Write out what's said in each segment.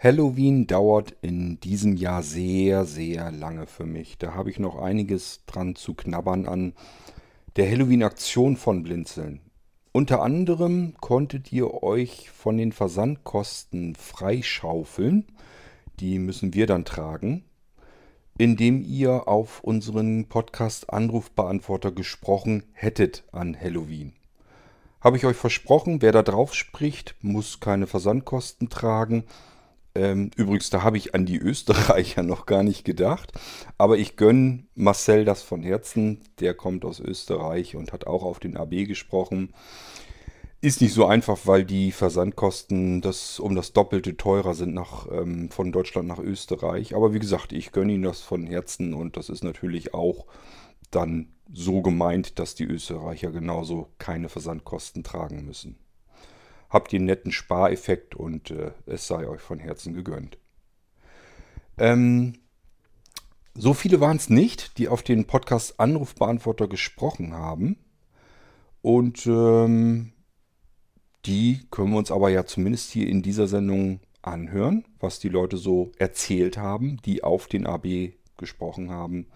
Halloween dauert in diesem Jahr sehr, sehr lange für mich. Da habe ich noch einiges dran zu knabbern an der Halloween-Aktion von Blinzeln. Unter anderem konntet ihr euch von den Versandkosten freischaufeln. Die müssen wir dann tragen, indem ihr auf unseren Podcast Anrufbeantworter gesprochen hättet an Halloween. Habe ich euch versprochen, wer da drauf spricht, muss keine Versandkosten tragen. Ähm, übrigens, da habe ich an die Österreicher noch gar nicht gedacht. Aber ich gönne Marcel das von Herzen. Der kommt aus Österreich und hat auch auf den AB gesprochen. Ist nicht so einfach, weil die Versandkosten das um das Doppelte teurer sind nach, ähm, von Deutschland nach Österreich. Aber wie gesagt, ich gönne ihm das von Herzen und das ist natürlich auch dann so gemeint, dass die Österreicher genauso keine Versandkosten tragen müssen habt ihr einen netten Spareffekt und äh, es sei euch von Herzen gegönnt. Ähm, so viele waren es nicht, die auf den Podcast Anrufbeantworter gesprochen haben. Und ähm, die können wir uns aber ja zumindest hier in dieser Sendung anhören, was die Leute so erzählt haben, die auf den AB gesprochen haben,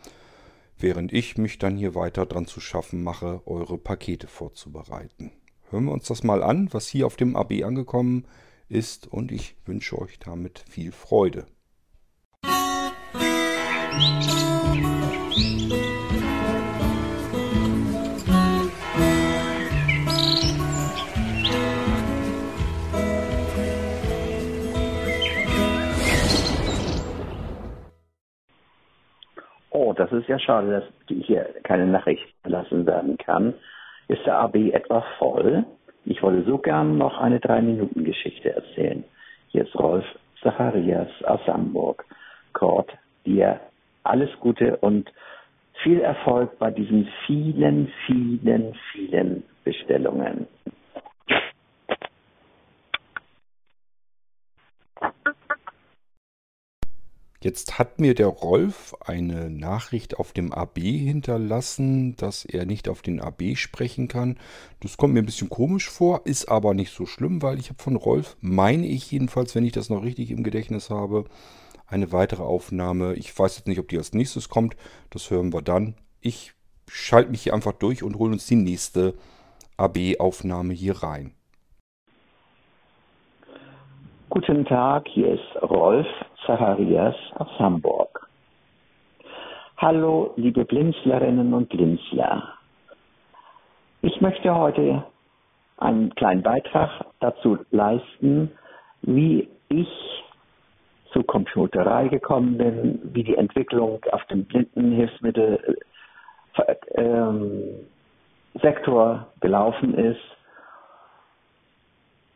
während ich mich dann hier weiter dran zu schaffen mache, eure Pakete vorzubereiten hören wir uns das mal an, was hier auf dem AB angekommen ist und ich wünsche euch damit viel Freude. Oh, das ist ja schade, dass hier keine Nachricht lassen werden kann. Ist der AB etwa voll? Ich wollte so gern noch eine Drei-Minuten-Geschichte erzählen. Hier ist Rolf Zacharias aus Hamburg. Kurt, dir alles Gute und viel Erfolg bei diesen vielen, vielen, vielen Bestellungen. Jetzt hat mir der Rolf eine Nachricht auf dem AB hinterlassen, dass er nicht auf den AB sprechen kann. Das kommt mir ein bisschen komisch vor, ist aber nicht so schlimm, weil ich habe von Rolf, meine ich jedenfalls, wenn ich das noch richtig im Gedächtnis habe, eine weitere Aufnahme. Ich weiß jetzt nicht, ob die als nächstes kommt. Das hören wir dann. Ich schalte mich hier einfach durch und hole uns die nächste AB-Aufnahme hier rein. Guten Tag, hier ist Rolf Zacharias aus Hamburg. Hallo, liebe Blinzlerinnen und Blinzler. Ich möchte heute einen kleinen Beitrag dazu leisten, wie ich zur Computerei gekommen bin, wie die Entwicklung auf dem Blindenhilfsmittelsektor ähm, gelaufen ist.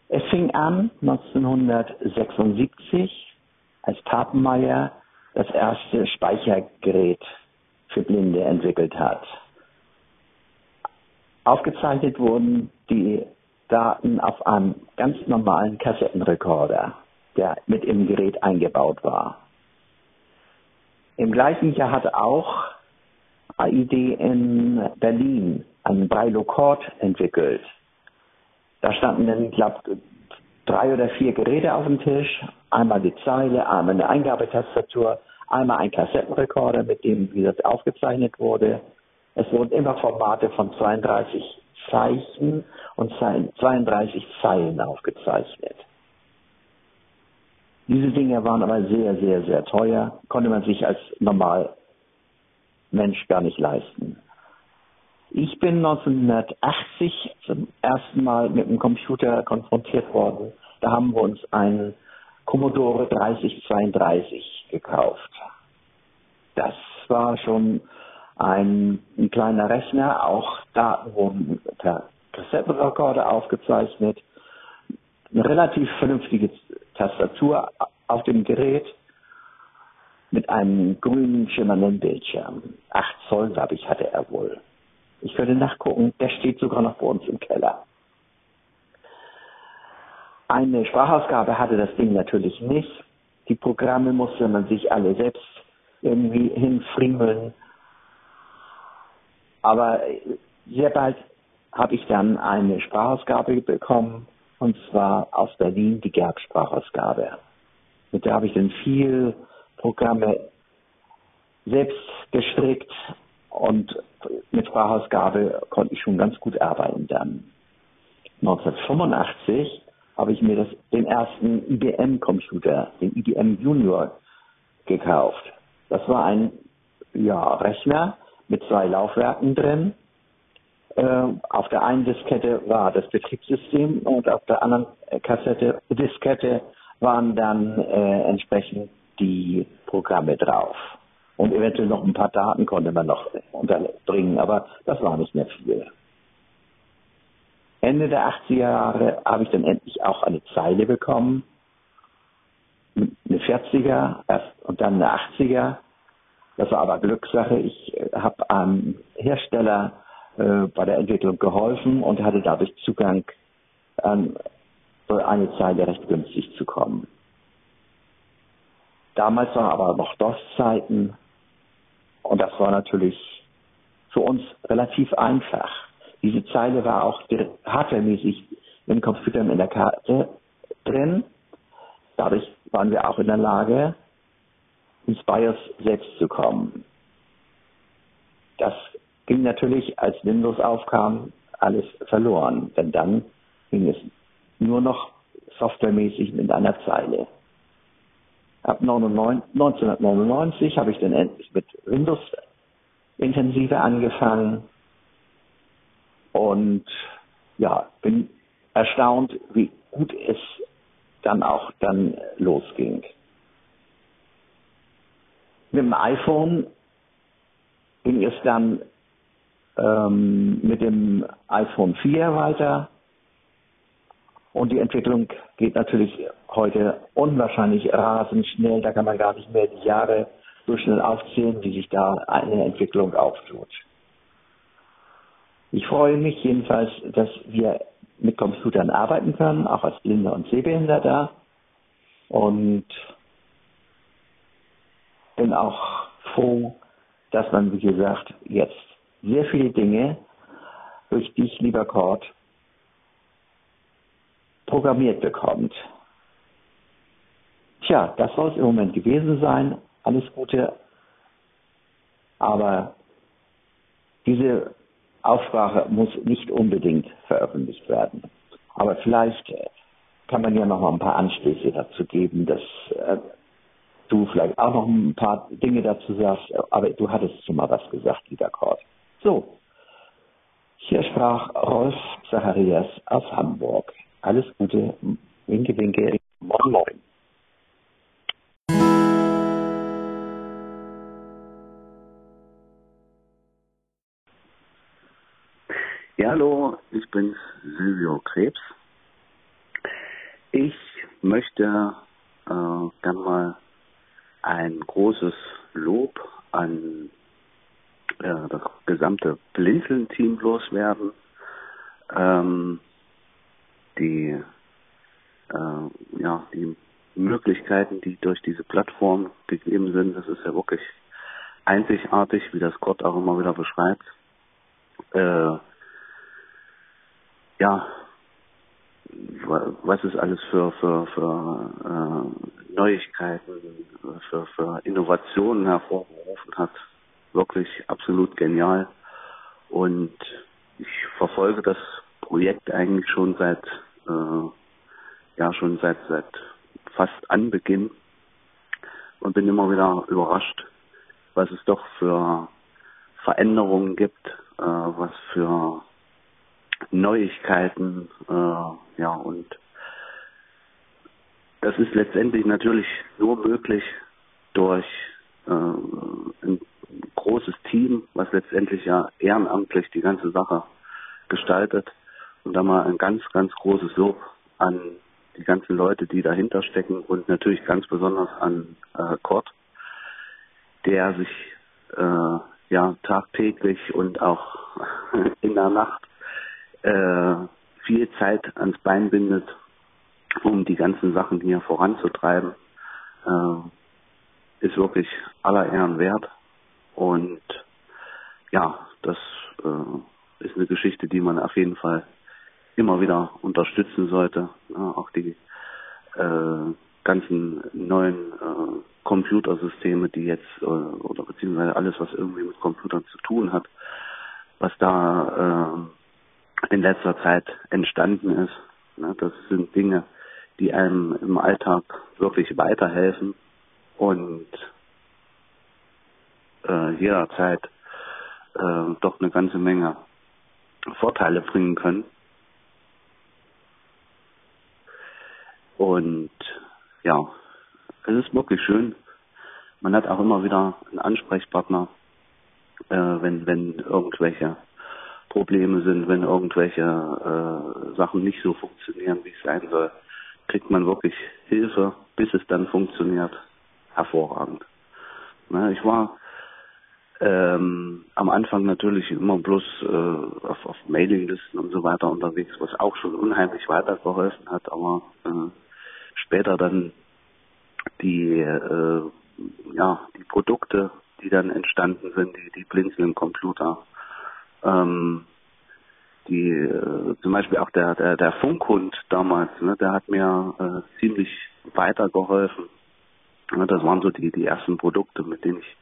Es fing an 1976 als Papenmeier das erste Speichergerät für Blinde entwickelt hat. Aufgezeichnet wurden die Daten auf einem ganz normalen Kassettenrekorder, der mit im Gerät eingebaut war. Im gleichen Jahr hat auch AID in Berlin einen Braille-Cord entwickelt. Da standen dann, glaube, drei oder vier Geräte auf dem Tisch, einmal die Zeile, einmal eine Eingabetastatur, einmal ein Kassettenrekorder, mit dem, wie das aufgezeichnet wurde. Es wurden immer Formate von 32 Zeichen und 32 Zeilen aufgezeichnet. Diese Dinge waren aber sehr, sehr, sehr teuer, konnte man sich als normal Mensch gar nicht leisten. Ich bin 1980 zum ersten Mal mit dem Computer konfrontiert worden. Da haben wir uns einen Commodore 3032 gekauft. Das war schon ein, ein kleiner Rechner, auch Daten wurden per Kassettenrekorder aufgezeichnet, eine relativ vernünftige Tastatur auf dem Gerät mit einem grünen schimmernden Bildschirm. Acht Zoll, glaube ich, hatte er wohl. Ich könnte nachgucken, der steht sogar noch bei uns im Keller. Eine Sprachausgabe hatte das Ding natürlich nicht. Die Programme musste man sich alle selbst irgendwie hinfriemeln. Aber sehr bald habe ich dann eine Sprachausgabe bekommen, und zwar aus Berlin die Gerb-Sprachausgabe. Mit der habe ich dann viel Programme selbst gestrickt und mit Sprachausgabe konnte ich schon ganz gut arbeiten dann. 1985 habe ich mir das, den ersten IBM-Computer, den IBM Junior, gekauft. Das war ein ja, Rechner mit zwei Laufwerken drin. Äh, auf der einen Diskette war das Betriebssystem und auf der anderen Kassette, Diskette waren dann äh, entsprechend die Programme drauf. Und eventuell noch ein paar Daten konnte man noch unterbringen, aber das war nicht mehr viel. Ende der 80er Jahre habe ich dann endlich auch eine Zeile bekommen. Eine 40er erst und dann eine 80er. Das war aber Glückssache. Ich äh, habe einem Hersteller äh, bei der Entwicklung geholfen und hatte dadurch Zugang an eine Zeile recht günstig zu kommen. Damals waren aber noch DOS-Zeiten und das war natürlich für uns relativ einfach. Diese Zeile war auch hardwaremäßig im Computer in der Karte drin. Dadurch waren wir auch in der Lage, ins BIOS selbst zu kommen. Das ging natürlich, als Windows aufkam, alles verloren, denn dann ging es nur noch softwaremäßig mit einer Zeile. Ab 1999 habe ich dann endlich mit Windows intensiver angefangen und ja, bin erstaunt, wie gut es dann auch dann losging. Mit dem iPhone ging es dann ähm, mit dem iPhone 4 weiter. Und die Entwicklung geht natürlich heute unwahrscheinlich rasend schnell. Da kann man gar nicht mehr die Jahre so schnell aufzählen, wie sich da eine Entwicklung auftut. Ich freue mich jedenfalls, dass wir mit Computern arbeiten können, auch als Blinder und Sehbehinderter. Und bin auch froh, dass man, wie gesagt, jetzt sehr viele Dinge durch dich, lieber Kurt, programmiert bekommt. Tja, das soll es im Moment gewesen sein. Alles Gute. Aber diese Aussprache muss nicht unbedingt veröffentlicht werden. Aber vielleicht kann man ja noch mal ein paar Anstöße dazu geben, dass äh, du vielleicht auch noch ein paar Dinge dazu sagst. Aber du hattest schon mal was gesagt, lieber Kurt. So, hier sprach Rolf Zacharias aus Hamburg. Alles Gute, winke, winke, moin, moin. Ja, hallo, ich bin Silvio Krebs. Ich möchte äh, gern mal ein großes Lob an äh, das gesamte Blinzeln-Team loswerden. Ähm, die, äh, ja, die Möglichkeiten, die durch diese Plattform gegeben sind, das ist ja wirklich einzigartig, wie das Gott auch immer wieder beschreibt. Äh, ja, was es alles für, für, für äh, Neuigkeiten, für, für Innovationen hervorgerufen hat, wirklich absolut genial. Und ich verfolge das Projekt eigentlich schon seit äh, ja schon seit seit fast Anbeginn und bin immer wieder überrascht, was es doch für Veränderungen gibt, äh, was für Neuigkeiten, äh, ja und das ist letztendlich natürlich nur möglich durch äh, ein großes Team, was letztendlich ja ehrenamtlich die ganze Sache gestaltet. Und da mal ein ganz, ganz großes Lob an die ganzen Leute, die dahinter stecken und natürlich ganz besonders an äh, Kurt, der sich äh, ja tagtäglich und auch in der Nacht äh, viel Zeit ans Bein bindet, um die ganzen Sachen hier voranzutreiben, äh, ist wirklich aller Ehren wert. Und ja, das äh, ist eine Geschichte, die man auf jeden Fall immer wieder unterstützen sollte. Auch die äh, ganzen neuen äh, Computersysteme, die jetzt äh, oder beziehungsweise alles, was irgendwie mit Computern zu tun hat, was da äh, in letzter Zeit entstanden ist. Ne? Das sind Dinge, die einem im Alltag wirklich weiterhelfen und äh, jederzeit äh, doch eine ganze Menge Vorteile bringen können. Und ja, es ist wirklich schön. Man hat auch immer wieder einen Ansprechpartner, äh, wenn, wenn irgendwelche Probleme sind, wenn irgendwelche äh, Sachen nicht so funktionieren, wie es sein soll, kriegt man wirklich Hilfe, bis es dann funktioniert. Hervorragend. Na, ich war ähm, am Anfang natürlich immer bloß äh, auf, auf Mailinglisten und so weiter unterwegs, was auch schon unheimlich weitergeholfen hat, aber äh, später dann die äh, ja die Produkte, die dann entstanden sind, die die Blinzeln Computer, ähm, die äh, zum Beispiel auch der der der Funkhund damals, ne, der hat mir äh, ziemlich weitergeholfen. Ja, das waren so die die ersten Produkte, mit denen ich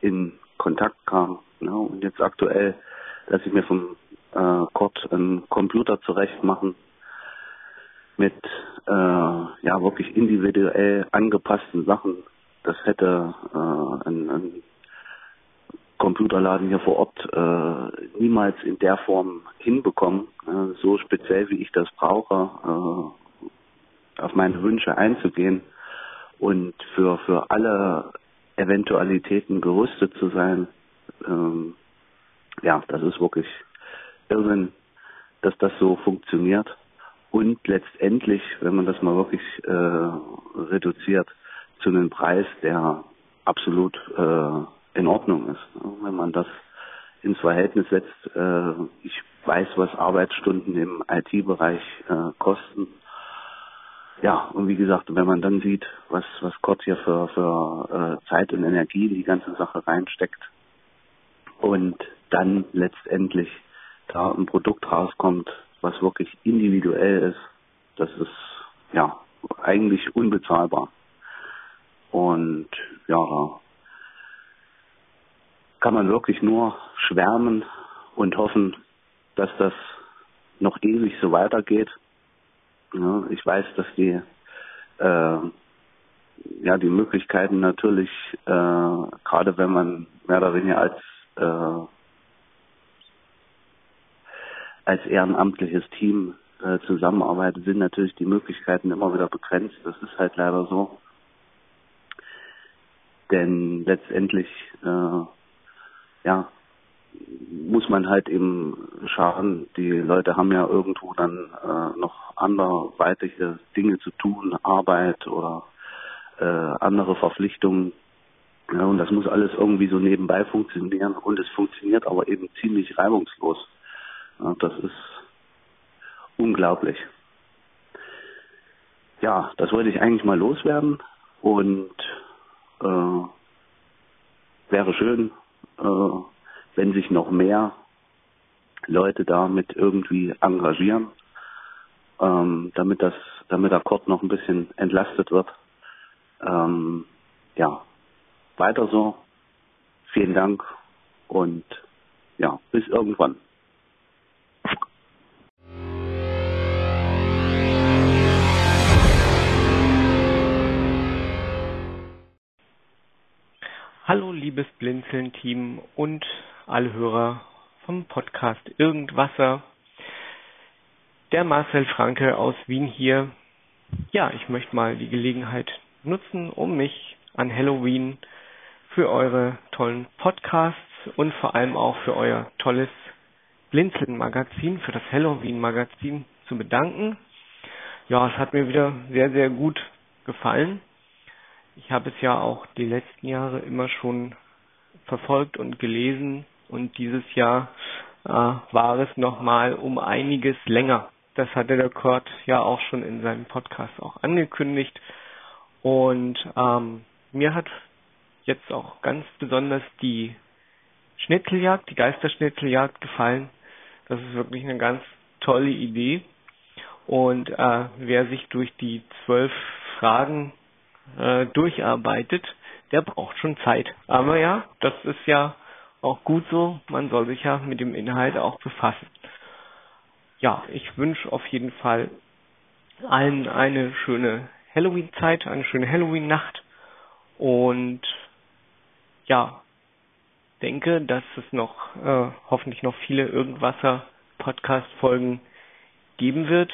in Kontakt kam. Ne? Und jetzt aktuell, dass ich mir vom äh, Kurt einen Computer zurecht machen mit äh, ja wirklich individuell angepassten Sachen. Das hätte äh, ein, ein Computerladen hier vor Ort äh, niemals in der Form hinbekommen, äh, so speziell wie ich das brauche, äh, auf meine Wünsche einzugehen und für für alle Eventualitäten gerüstet zu sein. Ähm, ja, das ist wirklich Irrsinn, dass das so funktioniert. Und letztendlich, wenn man das mal wirklich äh, reduziert, zu einem Preis, der absolut äh, in Ordnung ist. Wenn man das ins Verhältnis setzt, äh, ich weiß, was Arbeitsstunden im IT-Bereich äh, kosten ja, und wie gesagt, wenn man dann sieht, was, was Gott hier für, für äh, Zeit und Energie in die ganze Sache reinsteckt und dann letztendlich da ein Produkt rauskommt, was wirklich individuell ist, das ist ja eigentlich unbezahlbar. Und ja, kann man wirklich nur schwärmen und hoffen, dass das noch ewig so weitergeht ja, ich weiß, dass die äh, ja die Möglichkeiten natürlich äh, gerade wenn man mehr oder weniger als äh, als ehrenamtliches Team äh, zusammenarbeitet, sind natürlich die Möglichkeiten immer wieder begrenzt. Das ist halt leider so. Denn letztendlich äh, ja muss man halt eben schauen, die Leute haben ja irgendwo dann äh, noch anderweitige Dinge zu tun, Arbeit oder äh, andere Verpflichtungen. Ja, und das muss alles irgendwie so nebenbei funktionieren und es funktioniert aber eben ziemlich reibungslos. Das ist unglaublich. Ja, das wollte ich eigentlich mal loswerden und äh, wäre schön, äh, wenn sich noch mehr Leute damit irgendwie engagieren, ähm, damit das, damit der Kord noch ein bisschen entlastet wird. Ähm, ja, weiter so. Vielen Dank und ja, bis irgendwann. Liebes Blinzeln-Team und alle Hörer vom Podcast Irgendwasser. Der Marcel Franke aus Wien hier. Ja, ich möchte mal die Gelegenheit nutzen, um mich an Halloween für eure tollen Podcasts und vor allem auch für euer tolles Blinzeln-Magazin, für das Halloween-Magazin zu bedanken. Ja, es hat mir wieder sehr, sehr gut gefallen. Ich habe es ja auch die letzten Jahre immer schon verfolgt und gelesen und dieses Jahr äh, war es nochmal um einiges länger. Das hatte der Kurt ja auch schon in seinem Podcast auch angekündigt. Und ähm, mir hat jetzt auch ganz besonders die Schnitzeljagd, die Geisterschnitzeljagd gefallen. Das ist wirklich eine ganz tolle Idee. Und äh, wer sich durch die zwölf Fragen äh, durcharbeitet, der braucht schon Zeit. Aber ja, das ist ja auch gut so. Man soll sich ja mit dem Inhalt auch befassen. Ja, ich wünsche auf jeden Fall allen eine schöne Halloween-Zeit, eine schöne Halloween-Nacht und ja, denke, dass es noch äh, hoffentlich noch viele Irgendwasser Podcast-Folgen geben wird.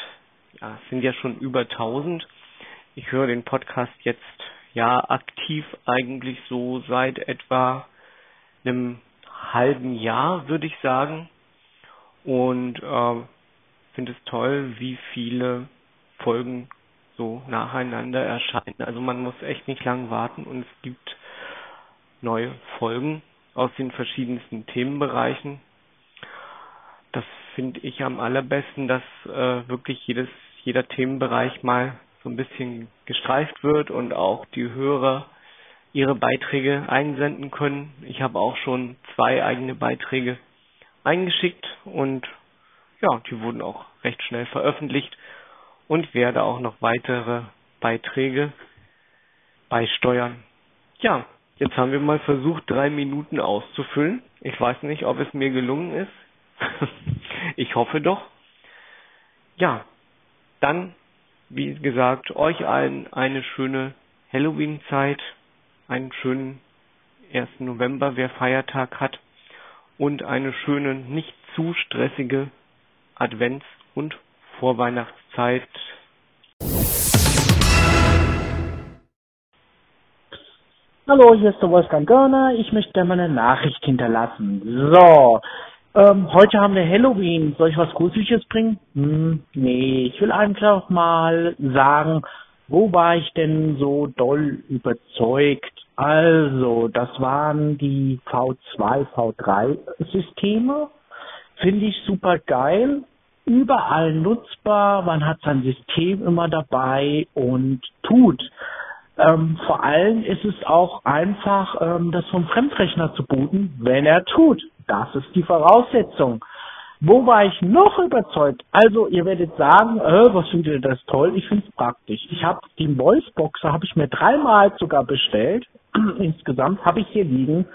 Ja, es sind ja schon über 1000. Ich höre den Podcast jetzt ja aktiv eigentlich so seit etwa einem halben Jahr, würde ich sagen. Und äh, finde es toll, wie viele Folgen so nacheinander erscheinen. Also man muss echt nicht lang warten und es gibt neue Folgen aus den verschiedensten Themenbereichen. Das finde ich am allerbesten, dass äh, wirklich jedes, jeder Themenbereich mal so ein bisschen gestreift wird und auch die Hörer ihre Beiträge einsenden können. Ich habe auch schon zwei eigene Beiträge eingeschickt und ja, die wurden auch recht schnell veröffentlicht und werde auch noch weitere Beiträge beisteuern. Ja, jetzt haben wir mal versucht, drei Minuten auszufüllen. Ich weiß nicht, ob es mir gelungen ist. ich hoffe doch. Ja, dann, wie gesagt, euch allen eine schöne Halloween-Zeit, einen schönen 1. November, wer Feiertag hat, und eine schöne, nicht zu stressige Advents- und Vorweihnachtszeit. Hallo, hier ist der Wolfgang Görner. Ich möchte mal eine Nachricht hinterlassen. So, ähm, heute haben wir Halloween. Soll ich was Gruseliges bringen? Hm, nee, ich will einfach mal sagen, wo war ich denn so doll überzeugt? Also, das waren die V2, V3 Systeme. Finde ich super geil überall nutzbar, man hat sein System immer dabei und tut. Ähm, vor allem ist es auch einfach, ähm, das vom Fremdrechner zu booten, wenn er tut. Das ist die Voraussetzung. Wo war ich noch überzeugt? Also, ihr werdet sagen, äh, was findet ihr das toll? Ich finde es praktisch. Ich habe den Voiceboxer, habe ich mir dreimal sogar bestellt. Insgesamt habe ich hier liegen.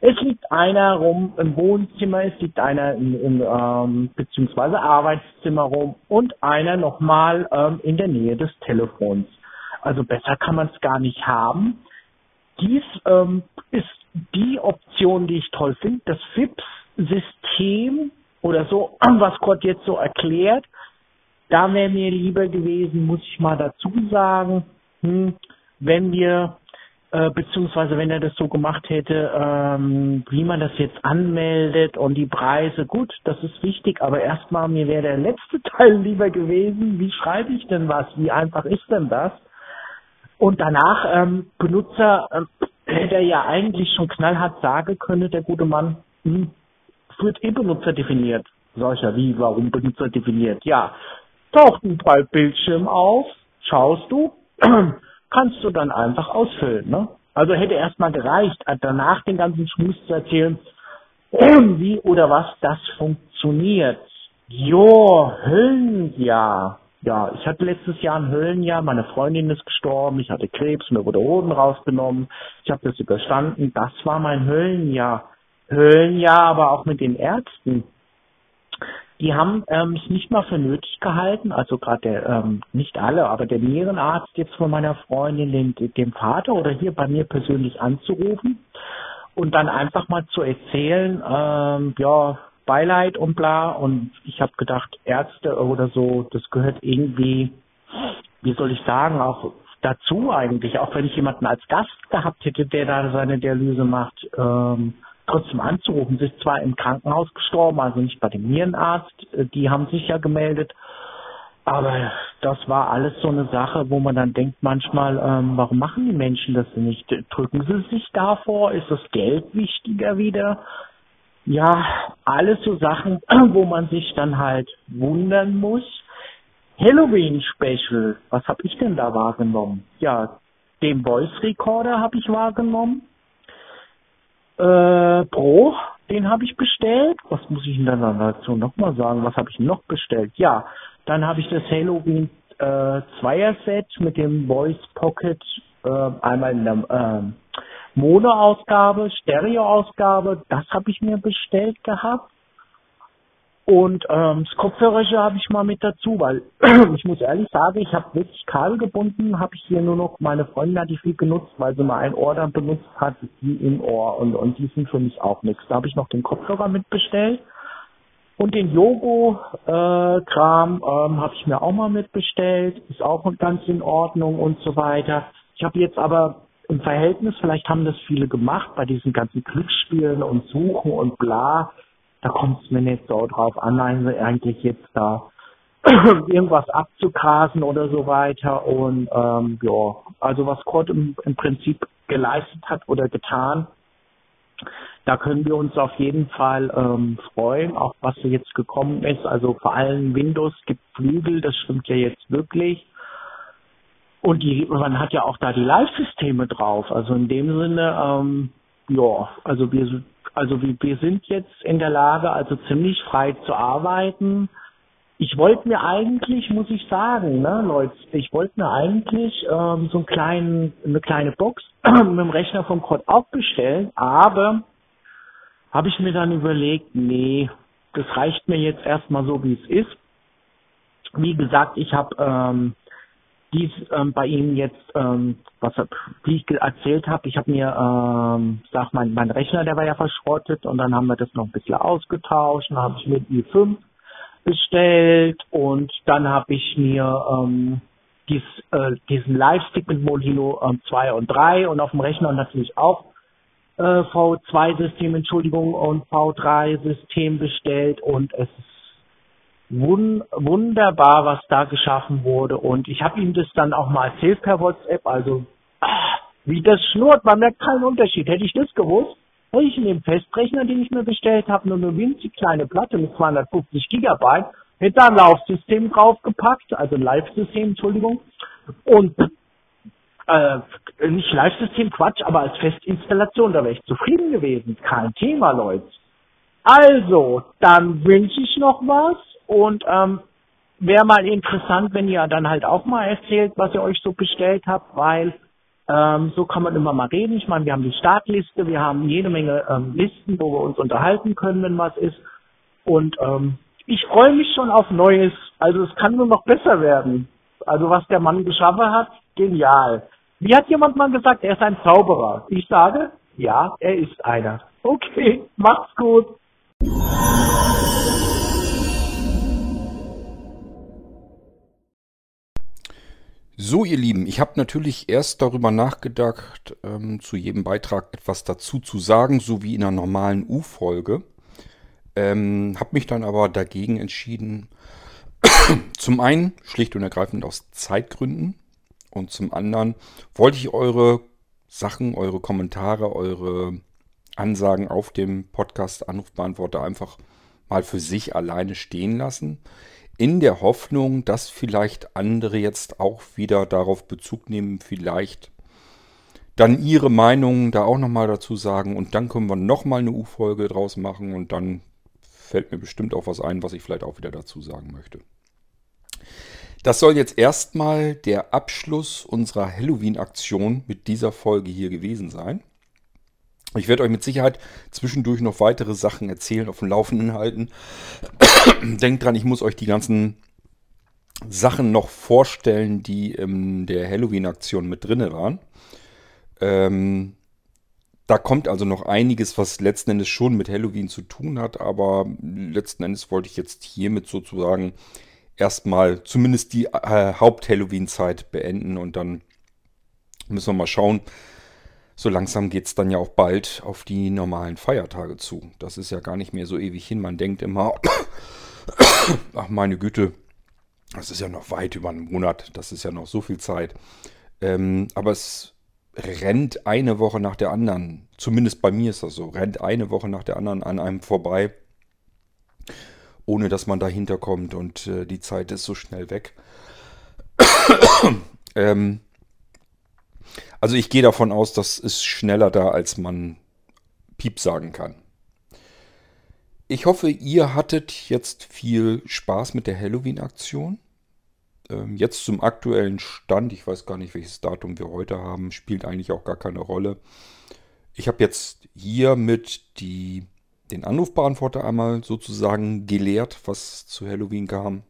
Es liegt einer rum im Wohnzimmer, es liegt einer im, im ähm, beziehungsweise Arbeitszimmer rum und einer nochmal ähm, in der Nähe des Telefons. Also besser kann man es gar nicht haben. Dies ähm, ist die Option, die ich toll finde. Das FIPS-System oder so, was Gott jetzt so erklärt, da wäre mir lieber gewesen, muss ich mal dazu sagen, hm, wenn wir äh, beziehungsweise wenn er das so gemacht hätte, ähm, wie man das jetzt anmeldet und die Preise, gut, das ist wichtig, aber erstmal mir wäre der letzte Teil lieber gewesen, wie schreibe ich denn was, wie einfach ist denn das? Und danach ähm, Benutzer ähm, hätte er ja eigentlich schon knallhart sagen können, der gute Mann, hm, wird eh Benutzer definiert. Sag ich ja, wie, warum Benutzer definiert? Ja, taucht ein Bildschirm auf, schaust du, kannst du dann einfach ausfüllen. Ne? Also hätte erstmal gereicht, danach den ganzen Schmus zu erzählen, wie oder was das funktioniert. Jo, Höllenjahr. Ja, ich hatte letztes Jahr ein Höllenjahr, meine Freundin ist gestorben, ich hatte Krebs, mir wurde Hoden rausgenommen, ich habe das überstanden, das war mein Höllenjahr. Höllenjahr aber auch mit den Ärzten die haben ähm, es nicht mal für nötig gehalten, also gerade der, ähm, nicht alle, aber der Nierenarzt jetzt von meiner Freundin, dem, dem Vater oder hier bei mir persönlich anzurufen und dann einfach mal zu erzählen, ähm, ja, Beileid und bla. Und ich habe gedacht, Ärzte oder so, das gehört irgendwie, wie soll ich sagen, auch dazu eigentlich, auch wenn ich jemanden als Gast gehabt hätte, der da seine Dialyse macht, ähm, trotzdem anzurufen. Sie ist zwar im Krankenhaus gestorben, also nicht bei dem Nierenarzt, äh, die haben sich ja gemeldet, aber das war alles so eine Sache, wo man dann denkt manchmal, ähm, warum machen die Menschen das nicht? Drücken sie sich davor? Ist das Geld wichtiger wieder? Ja, alles so Sachen, wo man sich dann halt wundern muss. Halloween Special, was habe ich denn da wahrgenommen? Ja, den Voice Recorder habe ich wahrgenommen äh, Pro, den habe ich bestellt. Was muss ich denn dann dazu nochmal sagen? Was habe ich noch bestellt? Ja, dann habe ich das Halloween äh, Zweier Set mit dem Voice Pocket Äh, einmal in der äh, Mono-Ausgabe, Stereo-Ausgabe, das habe ich mir bestellt gehabt. Und ähm, das Kopfhörer habe ich mal mit dazu, weil ich muss ehrlich sagen, ich habe wirklich Kabel gebunden, habe ich hier nur noch, meine Freundin hat die viel genutzt, weil sie mal ein Ohr dann benutzt hat, die im Ohr und, und die sind für mich auch nichts. Da habe ich noch den Kopfhörer mitbestellt. Und den Yogo-Kram äh, ähm, habe ich mir auch mal mitbestellt, ist auch ganz in Ordnung und so weiter. Ich habe jetzt aber im Verhältnis, vielleicht haben das viele gemacht, bei diesen ganzen Glücksspielen und Suchen und bla, da kommt es mir nicht so drauf an, eigentlich jetzt da irgendwas abzugrasen oder so weiter. Und ähm, ja, also was Kurt im, im Prinzip geleistet hat oder getan, da können wir uns auf jeden Fall ähm, freuen, auch was jetzt gekommen ist. Also vor allem Windows gibt Flügel, das stimmt ja jetzt wirklich. Und die, man hat ja auch da die Live-Systeme drauf. Also in dem Sinne, ähm, ja, also wir, also wir, wir sind jetzt in der Lage, also ziemlich frei zu arbeiten. Ich wollte mir eigentlich, muss ich sagen, ne, Leute, ich wollte mir eigentlich ähm, so einen kleinen, eine kleine Box mit dem Rechner vom Code auch bestellen, aber habe ich mir dann überlegt, nee, das reicht mir jetzt erstmal so, wie es ist. Wie gesagt, ich habe ähm, dies ähm, bei Ihnen jetzt, ähm, was wie ich erzählt habe, ich habe mir, ähm, sag mal, mein Rechner, der war ja verschrottet und dann haben wir das noch ein bisschen ausgetauscht, dann habe ich mir die 5 bestellt und dann habe ich mir ähm, dies, äh, diesen Live-Stick mit Molino ähm, 2 und 3 und auf dem Rechner natürlich auch äh, V2-System, Entschuldigung, und V3-System bestellt und es ist wun wunderbar, was da geschaffen wurde und ich habe ihm das dann auch mal erzählt per WhatsApp, also ah, wie das schnurrt, man merkt keinen Unterschied. Hätte ich das gewusst, hätte ich in dem Festrechner, den ich mir bestellt habe, nur eine winzig kleine Platte mit 250 Gigabyte, hätte da ein Laufsystem draufgepackt, also ein Live-System, Entschuldigung, und äh, nicht Live-System, Quatsch, aber als Festinstallation, da wäre ich zufrieden gewesen. Kein Thema, Leute. Also, dann wünsche ich noch was und ähm, wäre mal interessant, wenn ihr dann halt auch mal erzählt, was ihr euch so bestellt habt, weil ähm, so kann man immer mal reden. Ich meine, wir haben die Startliste, wir haben jede Menge ähm, Listen, wo wir uns unterhalten können, wenn was ist. Und ähm, ich freue mich schon auf Neues. Also es kann nur noch besser werden. Also was der Mann geschaffen hat, genial. Wie hat jemand mal gesagt, er ist ein Zauberer? Ich sage, ja, er ist einer. Okay, macht's gut. So, ihr Lieben, ich habe natürlich erst darüber nachgedacht, ähm, zu jedem Beitrag etwas dazu zu sagen, so wie in einer normalen U-Folge. Ähm, habe mich dann aber dagegen entschieden, zum einen schlicht und ergreifend aus Zeitgründen. Und zum anderen wollte ich eure Sachen, eure Kommentare, eure Ansagen auf dem Podcast Anrufbeantworter einfach mal für sich alleine stehen lassen in der Hoffnung, dass vielleicht andere jetzt auch wieder darauf Bezug nehmen, vielleicht dann ihre Meinung da auch nochmal dazu sagen und dann können wir nochmal eine U-Folge draus machen und dann fällt mir bestimmt auch was ein, was ich vielleicht auch wieder dazu sagen möchte. Das soll jetzt erstmal der Abschluss unserer Halloween-Aktion mit dieser Folge hier gewesen sein. Ich werde euch mit Sicherheit zwischendurch noch weitere Sachen erzählen, auf dem Laufenden halten. Denkt dran, ich muss euch die ganzen Sachen noch vorstellen, die in der Halloween-Aktion mit drin waren. Ähm, da kommt also noch einiges, was letzten Endes schon mit Halloween zu tun hat, aber letzten Endes wollte ich jetzt hiermit sozusagen erstmal zumindest die äh, Haupt-Halloween-Zeit beenden und dann müssen wir mal schauen, so langsam geht es dann ja auch bald auf die normalen Feiertage zu. Das ist ja gar nicht mehr so ewig hin. Man denkt immer, ach meine Güte, das ist ja noch weit über einen Monat, das ist ja noch so viel Zeit. Ähm, aber es rennt eine Woche nach der anderen. Zumindest bei mir ist das so. Rennt eine Woche nach der anderen an einem vorbei, ohne dass man dahinter kommt und äh, die Zeit ist so schnell weg. ähm, also ich gehe davon aus, das ist schneller da, als man Piep sagen kann. Ich hoffe, ihr hattet jetzt viel Spaß mit der Halloween-Aktion. Ähm, jetzt zum aktuellen Stand, ich weiß gar nicht, welches Datum wir heute haben, spielt eigentlich auch gar keine Rolle. Ich habe jetzt hier mit die, den Anrufbeantworter einmal sozusagen geleert, was zu Halloween kam.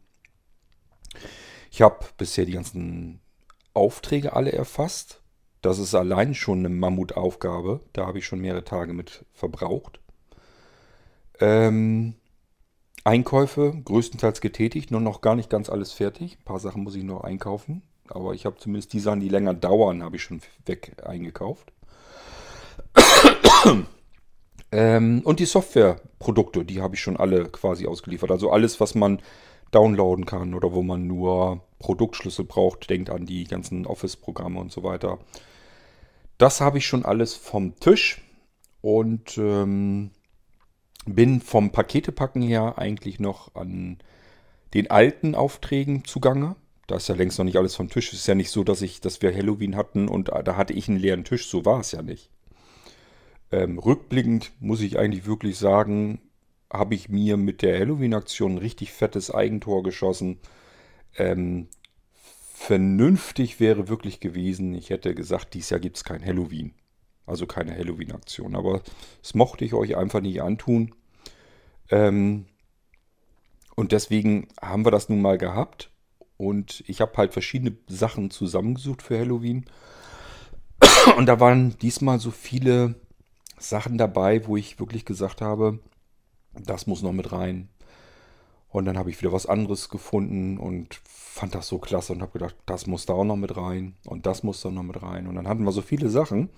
Ich habe bisher die ganzen Aufträge alle erfasst. Das ist allein schon eine Mammutaufgabe. Da habe ich schon mehrere Tage mit verbraucht. Ähm, Einkäufe größtenteils getätigt, nur noch gar nicht ganz alles fertig. Ein paar Sachen muss ich noch einkaufen. Aber ich habe zumindest die Sachen, die länger dauern, habe ich schon weg eingekauft. ähm, und die Softwareprodukte, die habe ich schon alle quasi ausgeliefert. Also alles, was man downloaden kann oder wo man nur Produktschlüssel braucht, denkt an die ganzen Office-Programme und so weiter. Das habe ich schon alles vom Tisch und ähm, bin vom Paketepacken her eigentlich noch an den alten Aufträgen zugange. Da ist ja längst noch nicht alles vom Tisch. Es ist ja nicht so, dass ich, dass wir Halloween hatten und da hatte ich einen leeren Tisch. So war es ja nicht. Ähm, rückblickend muss ich eigentlich wirklich sagen, habe ich mir mit der Halloween-Aktion ein richtig fettes Eigentor geschossen. Ähm, vernünftig wäre wirklich gewesen, ich hätte gesagt, dieses Jahr gibt es kein Halloween. Also keine Halloween-Aktion. Aber das mochte ich euch einfach nicht antun. Ähm, und deswegen haben wir das nun mal gehabt. Und ich habe halt verschiedene Sachen zusammengesucht für Halloween. Und da waren diesmal so viele Sachen dabei, wo ich wirklich gesagt habe, das muss noch mit rein. Und dann habe ich wieder was anderes gefunden und fand das so klasse und habe gedacht, das muss da auch noch mit rein und das muss da noch mit rein. Und dann hatten wir so viele Sachen.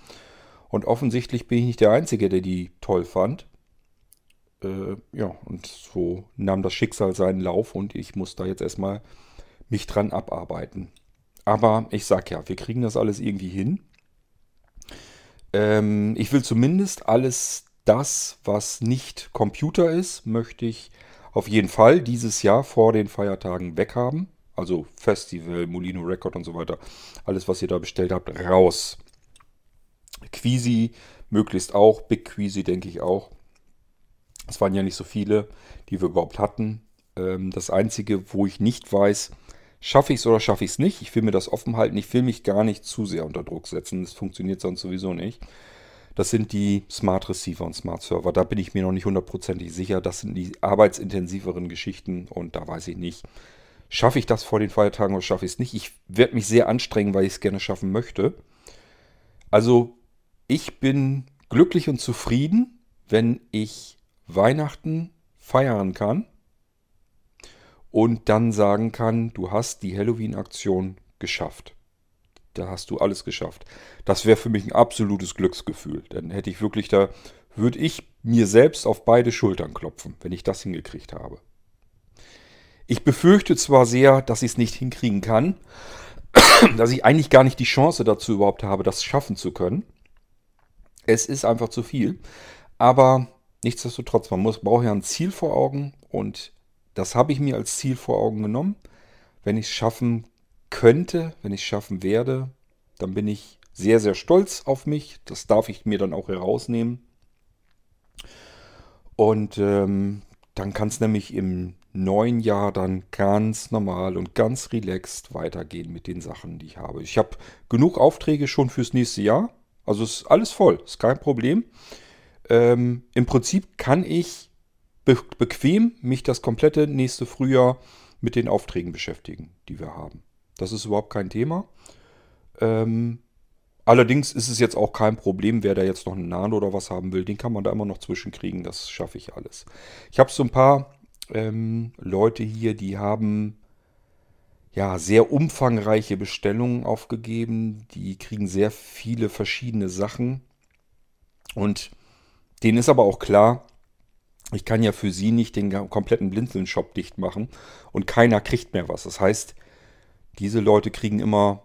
Und offensichtlich bin ich nicht der Einzige, der die toll fand. Äh, ja, und so nahm das Schicksal seinen Lauf und ich muss da jetzt erstmal mich dran abarbeiten. Aber ich sag ja, wir kriegen das alles irgendwie hin. Ähm, ich will zumindest alles das, was nicht Computer ist, möchte ich auf jeden Fall dieses Jahr vor den Feiertagen weghaben. Also Festival, Molino Record und so weiter. Alles, was ihr da bestellt habt, raus. Queasy möglichst auch. Big Queasy denke ich auch. Es waren ja nicht so viele, die wir überhaupt hatten. Ähm, das Einzige, wo ich nicht weiß, schaffe ich es oder schaffe ich es nicht. Ich will mir das offen halten. Ich will mich gar nicht zu sehr unter Druck setzen. Das funktioniert sonst sowieso nicht. Das sind die Smart Receiver und Smart Server. Da bin ich mir noch nicht hundertprozentig sicher. Das sind die arbeitsintensiveren Geschichten und da weiß ich nicht. Schaffe ich das vor den Feiertagen oder schaffe ich es nicht? Ich werde mich sehr anstrengen, weil ich es gerne schaffen möchte. Also ich bin glücklich und zufrieden, wenn ich Weihnachten feiern kann und dann sagen kann, du hast die Halloween-Aktion geschafft da hast du alles geschafft. Das wäre für mich ein absolutes Glücksgefühl. Dann hätte ich wirklich da, würde ich mir selbst auf beide Schultern klopfen, wenn ich das hingekriegt habe. Ich befürchte zwar sehr, dass ich es nicht hinkriegen kann, dass ich eigentlich gar nicht die Chance dazu überhaupt habe, das schaffen zu können. Es ist einfach zu viel. Aber nichtsdestotrotz, man muss, braucht ja ein Ziel vor Augen und das habe ich mir als Ziel vor Augen genommen. Wenn ich es schaffen könnte, wenn ich es schaffen werde, dann bin ich sehr, sehr stolz auf mich. Das darf ich mir dann auch herausnehmen. Und ähm, dann kann es nämlich im neuen Jahr dann ganz normal und ganz relaxed weitergehen mit den Sachen, die ich habe. Ich habe genug Aufträge schon fürs nächste Jahr. Also ist alles voll, ist kein Problem. Ähm, Im Prinzip kann ich be bequem mich das komplette nächste Frühjahr mit den Aufträgen beschäftigen, die wir haben. Das ist überhaupt kein Thema. Ähm, allerdings ist es jetzt auch kein Problem, wer da jetzt noch einen Nano oder was haben will, den kann man da immer noch zwischenkriegen. Das schaffe ich alles. Ich habe so ein paar ähm, Leute hier, die haben ja sehr umfangreiche Bestellungen aufgegeben. Die kriegen sehr viele verschiedene Sachen. Und denen ist aber auch klar, ich kann ja für sie nicht den kompletten Blinzeln-Shop dicht machen und keiner kriegt mehr was. Das heißt, diese Leute kriegen immer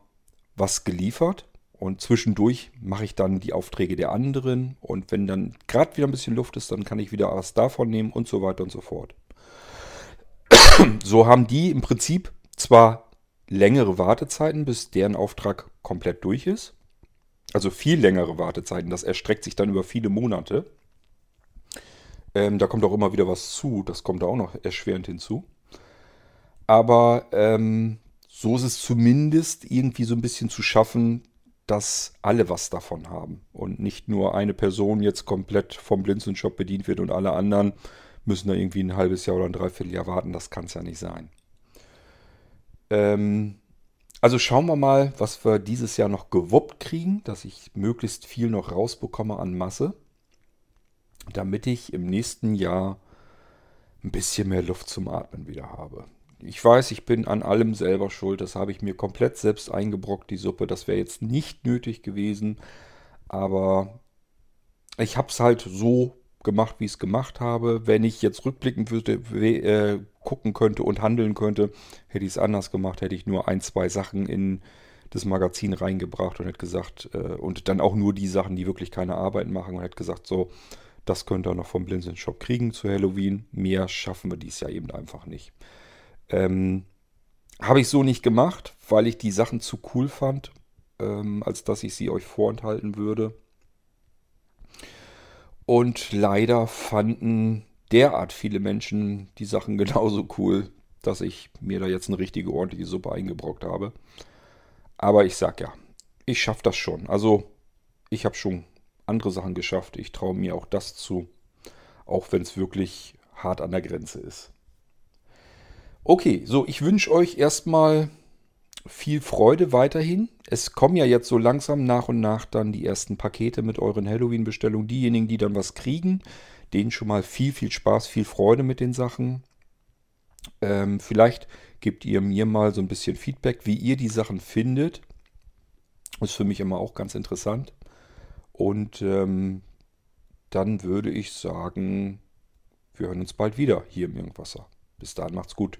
was geliefert und zwischendurch mache ich dann die Aufträge der anderen und wenn dann gerade wieder ein bisschen Luft ist, dann kann ich wieder was davon nehmen und so weiter und so fort. So haben die im Prinzip zwar längere Wartezeiten, bis deren Auftrag komplett durch ist. Also viel längere Wartezeiten. Das erstreckt sich dann über viele Monate. Ähm, da kommt auch immer wieder was zu. Das kommt auch noch erschwerend hinzu. Aber ähm, so ist es zumindest irgendwie so ein bisschen zu schaffen, dass alle was davon haben und nicht nur eine Person jetzt komplett vom Blinzeln-Shop bedient wird und alle anderen müssen da irgendwie ein halbes Jahr oder ein Dreivierteljahr warten. Das kann es ja nicht sein. Ähm, also schauen wir mal, was wir dieses Jahr noch gewuppt kriegen, dass ich möglichst viel noch rausbekomme an Masse, damit ich im nächsten Jahr ein bisschen mehr Luft zum Atmen wieder habe. Ich weiß, ich bin an allem selber schuld. Das habe ich mir komplett selbst eingebrockt, die Suppe. Das wäre jetzt nicht nötig gewesen. Aber ich habe es halt so gemacht, wie ich es gemacht habe. Wenn ich jetzt rückblickend würde, äh, gucken könnte und handeln könnte, hätte ich es anders gemacht. Hätte ich nur ein, zwei Sachen in das Magazin reingebracht und hätte gesagt, äh, und dann auch nur die Sachen, die wirklich keine Arbeit machen und hätte gesagt, so, das könnt ihr noch vom Blinzeln Shop kriegen zu Halloween. Mehr schaffen wir dies Jahr eben einfach nicht. Ähm, Habe ich so nicht gemacht, weil ich die Sachen zu cool fand, ähm, als dass ich sie euch vorenthalten würde. Und leider fanden derart viele Menschen die Sachen genauso cool, dass ich mir da jetzt eine richtige ordentliche Suppe eingebrockt habe. Aber ich sag ja, ich schaffe das schon. Also ich habe schon andere Sachen geschafft. Ich traue mir auch das zu, auch wenn es wirklich hart an der Grenze ist. Okay, so ich wünsche euch erstmal viel Freude weiterhin. Es kommen ja jetzt so langsam nach und nach dann die ersten Pakete mit euren Halloween-Bestellungen. Diejenigen, die dann was kriegen, denen schon mal viel, viel Spaß, viel Freude mit den Sachen. Ähm, vielleicht gebt ihr mir mal so ein bisschen Feedback, wie ihr die Sachen findet. Ist für mich immer auch ganz interessant. Und ähm, dann würde ich sagen, wir hören uns bald wieder hier im Irgendwasser. Bis dahin macht's gut.